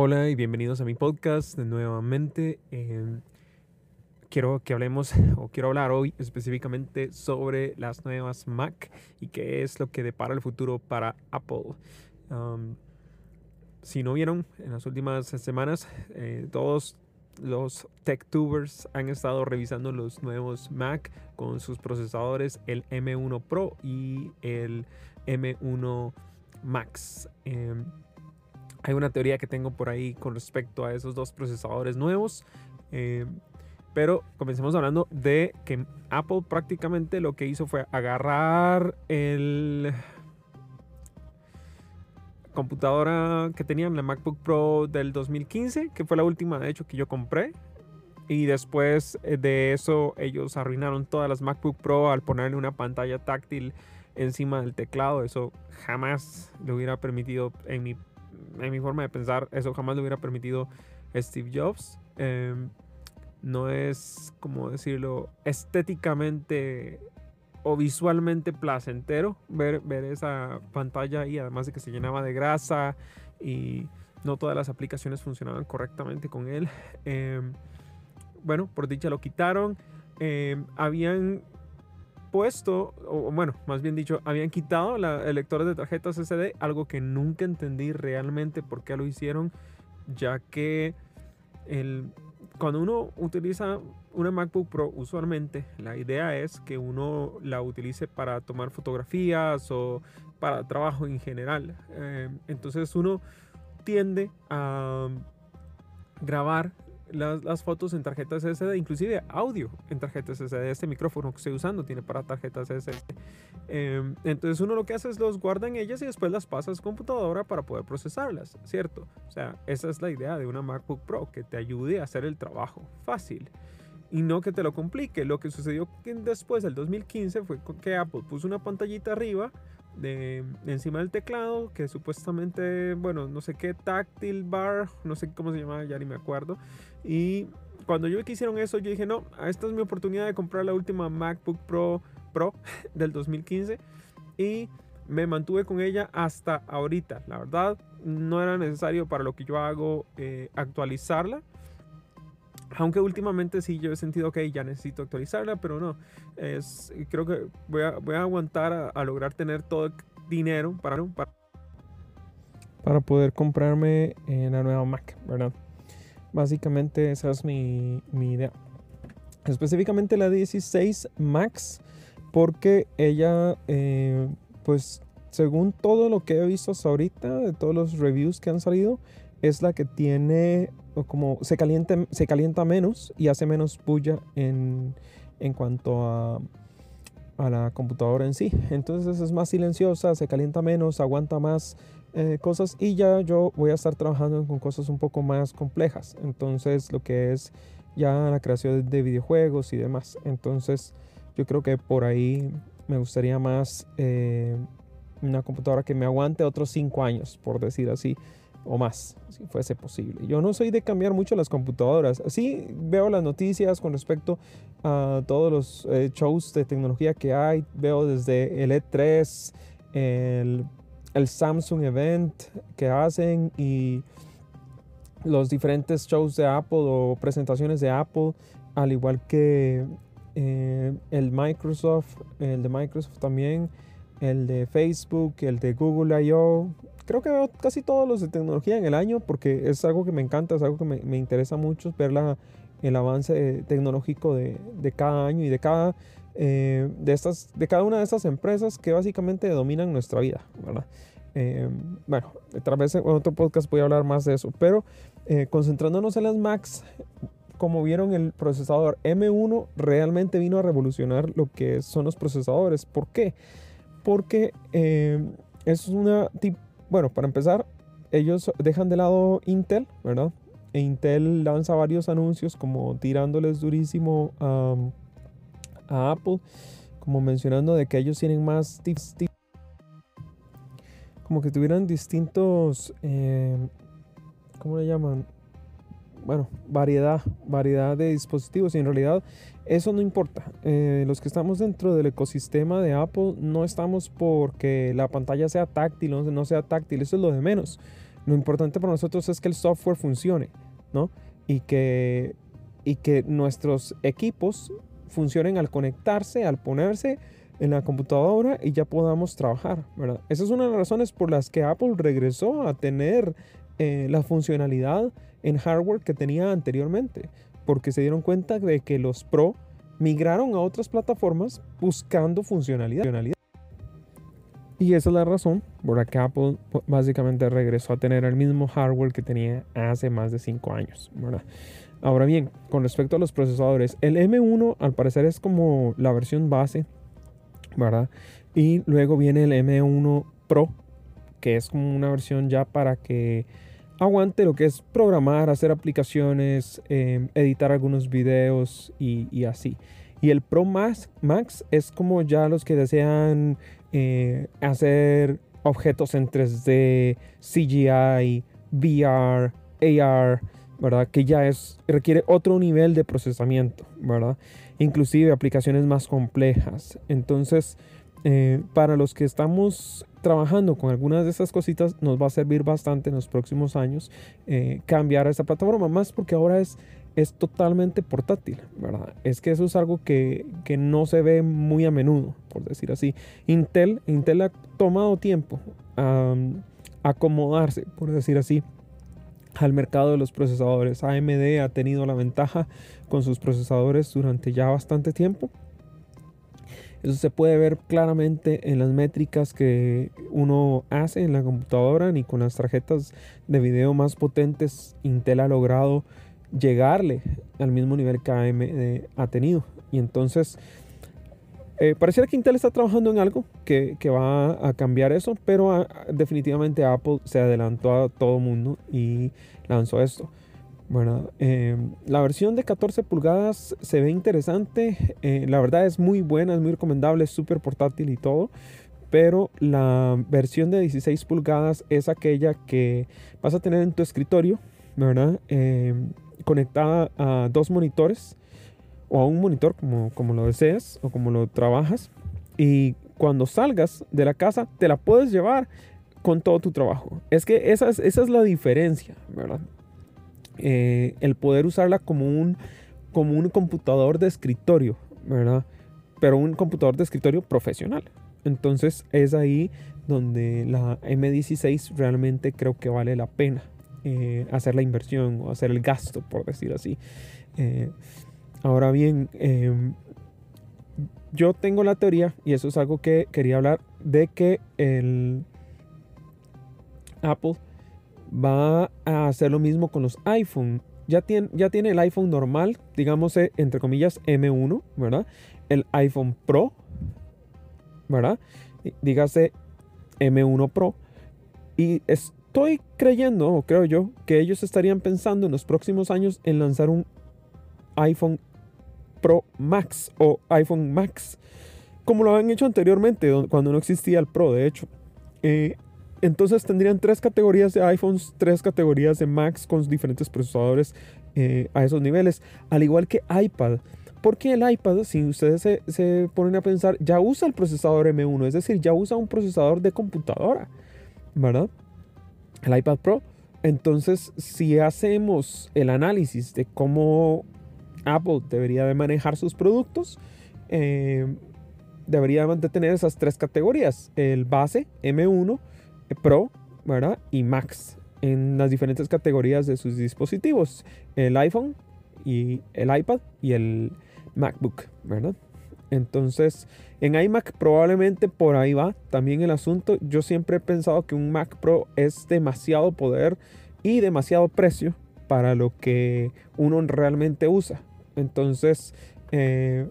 Hola y bienvenidos a mi podcast nuevamente. Em, quiero que hablemos o quiero hablar hoy específicamente sobre las nuevas Mac y qué es lo que depara el futuro para Apple. si no vieron en las últimas semanas, eh, todos los TechTubers han estado revisando los nuevos Mac con sus procesadores, el M1 Pro y el M1 Max. Em, hay una teoría que tengo por ahí con respecto a esos dos procesadores nuevos. Eh, pero comencemos hablando de que Apple prácticamente lo que hizo fue agarrar el computadora que tenían, la MacBook Pro del 2015, que fue la última de hecho que yo compré. Y después eh, de eso ellos arruinaron todas las MacBook Pro al ponerle una pantalla táctil encima del teclado. Eso jamás le hubiera permitido en mi en mi forma de pensar, eso jamás le hubiera permitido Steve Jobs. Em, no es, como decirlo, estéticamente o visualmente placentero ver, ver esa pantalla y además de que se llenaba de grasa y no todas las aplicaciones funcionaban correctamente con él. Em, bueno, por dicha lo quitaron. Em, habían puesto, o bueno, más bien dicho, habían quitado el lector de tarjetas SD, algo que nunca entendí realmente por qué lo hicieron, ya que el, cuando uno utiliza una MacBook Pro, usualmente la idea es que uno la utilice para tomar fotografías o para trabajo en general. Eh, entonces uno tiende a grabar las, fotos en tarjetas SD, inclusive audio en tarjetas SD. Este micrófono que estoy usando tiene para tarjetas SD. Em, entonces uno lo que hace es los guarda en ellas y después las pasa a su computadora para poder procesarlas, ¿cierto? O sea, esa es la idea de una MacBook Pro, que te ayude a hacer el trabajo fácil y no que te lo complique. Lo que sucedió después del 2015 fue que Apple puso una pantallita arriba de, encima del teclado que supuestamente, bueno, no sé qué, táctil bar, no sé cómo se llama, ya ni me acuerdo. Y cuando yo vi que hicieron eso, yo dije, no, esta es mi oportunidad de comprar la última MacBook Pro, Pro del 2015 y me mantuve con ella hasta ahorita. La verdad, no era necesario para lo que yo hago eh, actualizarla. Aunque últimamente sí yo he sentido que ya necesito actualizarla, pero no. Es, creo que voy a, voy a aguantar a, lograr tener todo el dinero para, para, para poder comprarme eh, la nueva Mac, ¿verdad? Básicamente esa es mi, mi idea. Específicamente la 16 Max, porque ella, eh, pues según todo lo que he visto hasta ahorita, de todos los reviews que han salido, es la que tiene como se calienta, se calienta menos y hace menos bulla en, en cuanto a, a, la computadora en sí. Entonces es más silenciosa, se calienta menos, aguanta más eh, cosas y ya yo voy a estar trabajando con cosas un poco más complejas. Entonces lo que es ya la creación de videojuegos y demás. Entonces yo creo que por ahí me gustaría más eh, una computadora que me aguante otros 5 años, por decir así o más, si fuese posible. Yo no soy de cambiar mucho las computadoras. Sí veo las noticias con respecto a todos los eh, shows de tecnología que hay. Veo desde el E3, el, el, Samsung Event que hacen y los diferentes shows de Apple o presentaciones de Apple, al igual que eh, el Microsoft, el de Microsoft también, el de Facebook, el de Google I.O creo que veo casi todos los de tecnología en el año porque es algo que me encanta, es algo que me, me interesa mucho ver la, el avance tecnológico de, de, cada año y de cada, eh, de, estas, de cada una de estas empresas que básicamente dominan nuestra vida, ¿verdad? Eh, bueno, otra vez en otro podcast voy a hablar más de eso, pero eh, concentrándonos en las Macs, como vieron el procesador M1 realmente vino a revolucionar lo que son los procesadores. ¿Por qué? Porque es una bueno, para empezar, ellos dejan de lado Intel, ¿verdad? E Intel lanza varios anuncios como tirándoles durísimo a, Apple, como mencionando de que ellos tienen más tips, como que tuvieran distintos, eh, ¿cómo le llaman? Bueno, variedad, variedad de dispositivos y en realidad eso no importa. Eh, los que estamos dentro del ecosistema de Apple no estamos porque la pantalla sea táctil o no sea táctil, eso es lo de menos. Lo importante para nosotros es que el software funcione, ¿no? Y que, y que nuestros equipos funcionen al conectarse, al ponerse en la computadora y ya podamos trabajar, ¿verdad? Esa es una de las razones por las que Apple regresó a tener eh, la funcionalidad en hardware que tenía anteriormente, porque se dieron cuenta de que los Pro migraron a otras plataformas buscando funcionalidad. Y esa es la razón por la que Apple básicamente regresó a tener el mismo hardware que tenía hace más de 5 años. Ahora bien, con respecto a los procesadores, el M1 al parecer es como la versión base, ¿verdad? Y luego viene el M1 Pro, que es como una versión ya para que aguante lo que es programar, hacer aplicaciones, em, editar algunos videos y, así. Y el Pro Max, Max es como ya los que desean eh, hacer objetos en 3D, CGI, VR, AR, ¿verdad? Que ya es, requiere otro nivel de procesamiento, ¿verdad? Inclusive aplicaciones más complejas. Entonces, eh, para los que estamos trabajando con algunas de esas cositas, nos va a servir bastante en los próximos años eh, cambiar esta plataforma, más porque ahora es, es totalmente portátil, ¿verdad? Es que eso es algo que, que no se ve muy a menudo, por decir así. Intel, Intel ha tomado tiempo a acomodarse, por decir así, al mercado de los procesadores. AMD ha tenido la ventaja con sus procesadores durante ya bastante tiempo eso se puede ver claramente en las métricas que uno hace en la computadora, ni con las tarjetas de video más potentes Intel ha logrado llegarle al mismo nivel que AMD ha tenido. Y entonces, eh, pareciera que Intel está trabajando en algo que, va a cambiar eso, pero ah, definitivamente Apple se adelantó a todo mundo y lanzó esto. Bueno, em, la versión de 14 pulgadas se ve interesante. Eh, la verdad es muy buena, es muy recomendable, es súper portátil y todo. Pero la versión de 16 pulgadas es aquella que vas a tener en tu escritorio, ¿verdad? Em, conectada a dos monitores o a un monitor como, como lo deseas o como lo trabajas. Y cuando salgas de la casa te la puedes llevar con todo tu trabajo. Es que esa es, esa es la diferencia, ¿verdad? Eh, el poder usarla como un, como un computador de escritorio, ¿verdad? Pero un computador de escritorio profesional. Entonces es ahí donde la M16 realmente creo que vale la pena eh, hacer la inversión o hacer el gasto, por decir así. Eh, ahora bien, em, yo tengo la teoría, y eso es algo que quería hablar, de que el Apple va a hacer lo mismo con los iPhone. Ya tiene, ya tiene el iPhone normal, digamos, eh, entre comillas, M1, ¿verdad? El iPhone Pro, ¿verdad? Dígase M1 Pro. Y estoy creyendo, o creo yo, que ellos estarían pensando en los próximos años en lanzar un iPhone Pro Max o iPhone Max, como lo habían hecho anteriormente, cuando no existía el Pro, de hecho. Eh, entonces tendrían tres categorías de iPhones, tres categorías de Macs con diferentes procesadores eh, a esos niveles, al igual que iPad. Porque el iPad, si ustedes se, ponen a pensar, ya usa el procesador M1, es decir, ya usa un procesador de computadora, ¿verdad? El iPad Pro. Entonces, si hacemos el análisis de cómo Apple debería de manejar sus productos, eh, debería de tener esas tres categorías. El base M1, Pro, ¿verdad? Y Max en las diferentes categorías de sus dispositivos, el iPhone y el iPad y el MacBook, ¿verdad? Entonces, en iMac probablemente por ahí va también el asunto. Yo siempre he pensado que un Mac Pro es demasiado poder y demasiado precio para lo que uno realmente usa. Entonces, eh,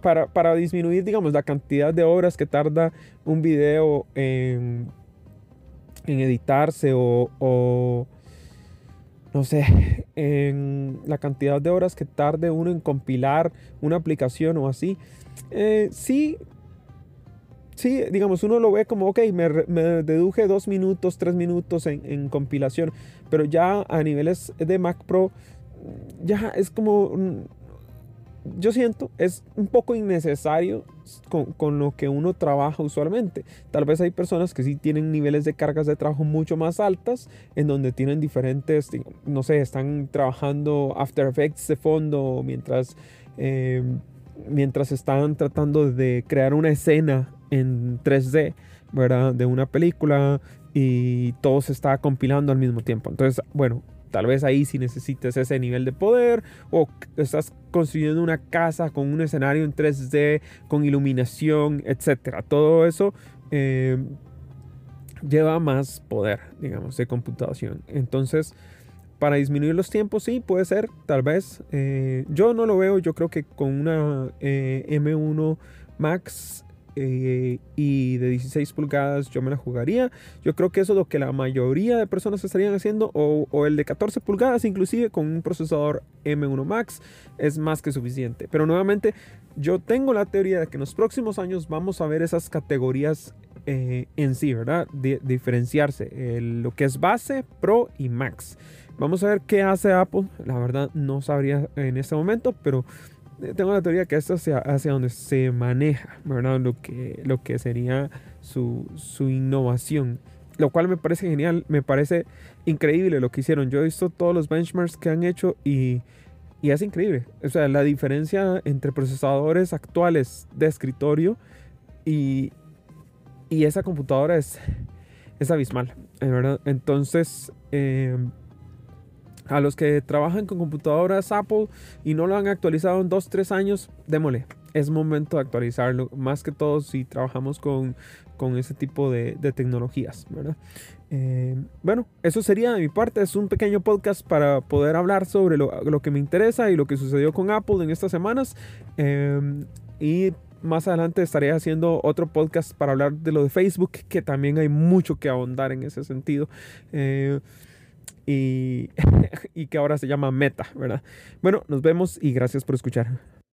para, disminuir, digamos, la cantidad de horas que tarda un video en, editarse o, no sé, en la cantidad de horas que tarde uno en compilar una aplicación o así, eh, sí, sí, digamos, uno lo ve como, ok, me, deduje dos minutos, tres minutos en, en, compilación, pero ya a niveles de Mac Pro, ya es como yo siento es un poco innecesario con, lo que uno trabaja usualmente. Tal vez hay personas que sí tienen niveles de cargas de trabajo mucho más altas, en donde tienen diferentes, no sé, están trabajando After Effects de fondo mientras, eh, mientras están tratando de crear una escena en 3D, ¿verdad? De una película y todo se está compilando al mismo tiempo. Entonces, bueno, Tal vez ahí si necesitas ese nivel de poder o estás construyendo una casa con un escenario en 3D, con iluminación, etc. Todo eso eh, lleva más poder, digamos, de computación. Entonces, para disminuir los tiempos, sí, puede ser, tal vez. Eh, yo no lo veo, yo creo que con una eh, M1 Max eh, y de 16 pulgadas yo me la jugaría. Yo creo que eso es lo que la mayoría de personas estarían haciendo o, o, el de 14 pulgadas inclusive con un procesador M1 Max es más que suficiente. Pero nuevamente yo tengo la teoría de que en los próximos años vamos a ver esas categorías eh, en sí, ¿verdad? diferenciarse lo que es base, Pro y Max. Vamos a ver qué hace Apple. La verdad no sabría en este momento, pero tengo la teoría que esto es hacia, donde se maneja, ¿verdad? Lo que, lo que sería su, su, innovación. Lo cual me parece genial, me parece increíble lo que hicieron. Yo he visto todos los benchmarks que han hecho y, y es increíble. O sea, la diferencia entre procesadores actuales de escritorio y, y esa computadora es, es abismal, ¿verdad? Entonces, eh, a los que trabajan con computadoras Apple y no lo han actualizado en 2-3 años, démosle. Es momento de actualizarlo, más que todo si trabajamos con, con ese tipo de, de tecnologías, ¿verdad? Eh, bueno, eso sería de mi parte. Es un pequeño podcast para poder hablar sobre lo, lo que me interesa y lo que sucedió con Apple en estas semanas. Eh, y más adelante estaré haciendo otro podcast para hablar de lo de Facebook, que también hay mucho que ahondar en ese sentido. Eh, y, y que ahora se llama Meta, ¿verdad? Bueno, nos vemos y gracias por escuchar.